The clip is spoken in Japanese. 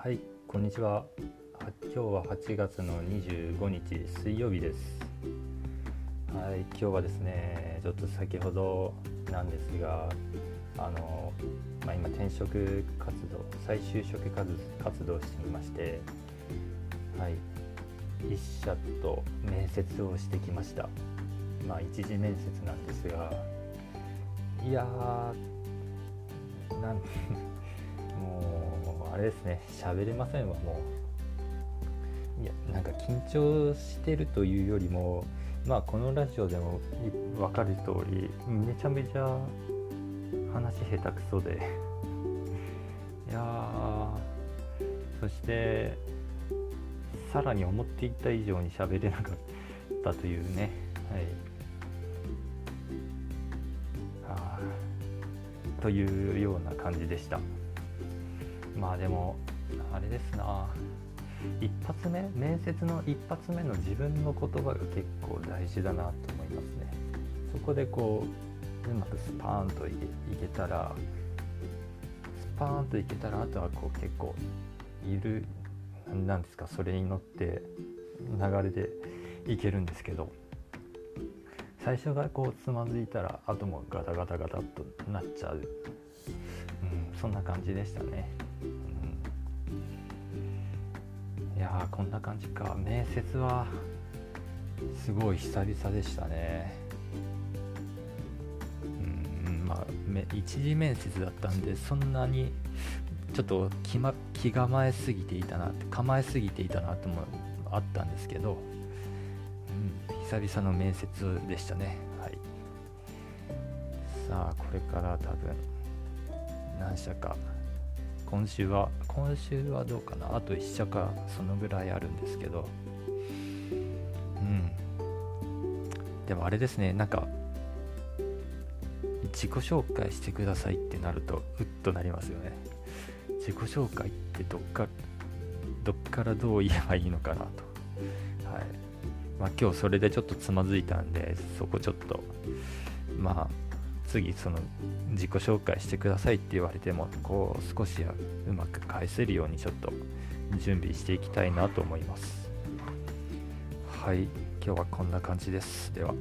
はいこんにちは。今日は8月の25日水曜日です。はい、今日はですね、ちょっと先ほどなんですが、あの、まあ、今転職活動、再就職活動していまして、はい、一社と面接をしてきました。まあ、一次面接なんですが、いやー、なんれですね喋れませんわもう。いやなんか緊張してるというよりもまあこのラジオでも分かる通りめちゃめちゃ話下手くそで。いやそしてさらに思っていた以上に喋れなかったというね。はい。というような感じでした。まあでもあれですな。一発目？面接の一発目の自分の言葉が結構大事だなと思いますね。そこでこううまくスパーンといけたらスパーンといけたらあとはこう結構いるなんですかそれに乗って流れでいけるんですけど。最初がこうつまずいたらあともガタガタガタっとなっちゃう、うん、そんな感じでしたね。いやこんな感じか。面接はすごい久々でしたね。うんまあ一次面接だったんでそんなにちょっと気,、ま、気構えすぎていたなって構えすぎていたなともあったんですけど、うん、久々の面接でしたね。はい。さあこれから多分何社か今週は今週はどうかな？あと1社かそのぐらいあるんですけど。うん。でもあれですねなんか自己紹介してくださいってなるとうっとなりますよね。自己紹介ってどっかどっからどう言えばいいのかなと。はい。まあ今日それでちょっとつまずいたんでそこちょっとまあ次その自己紹介してくださいって言われてもこう少しはうまく返せるようにちょっと準備していきたいなと思います。はい今日はこんな感じです。では。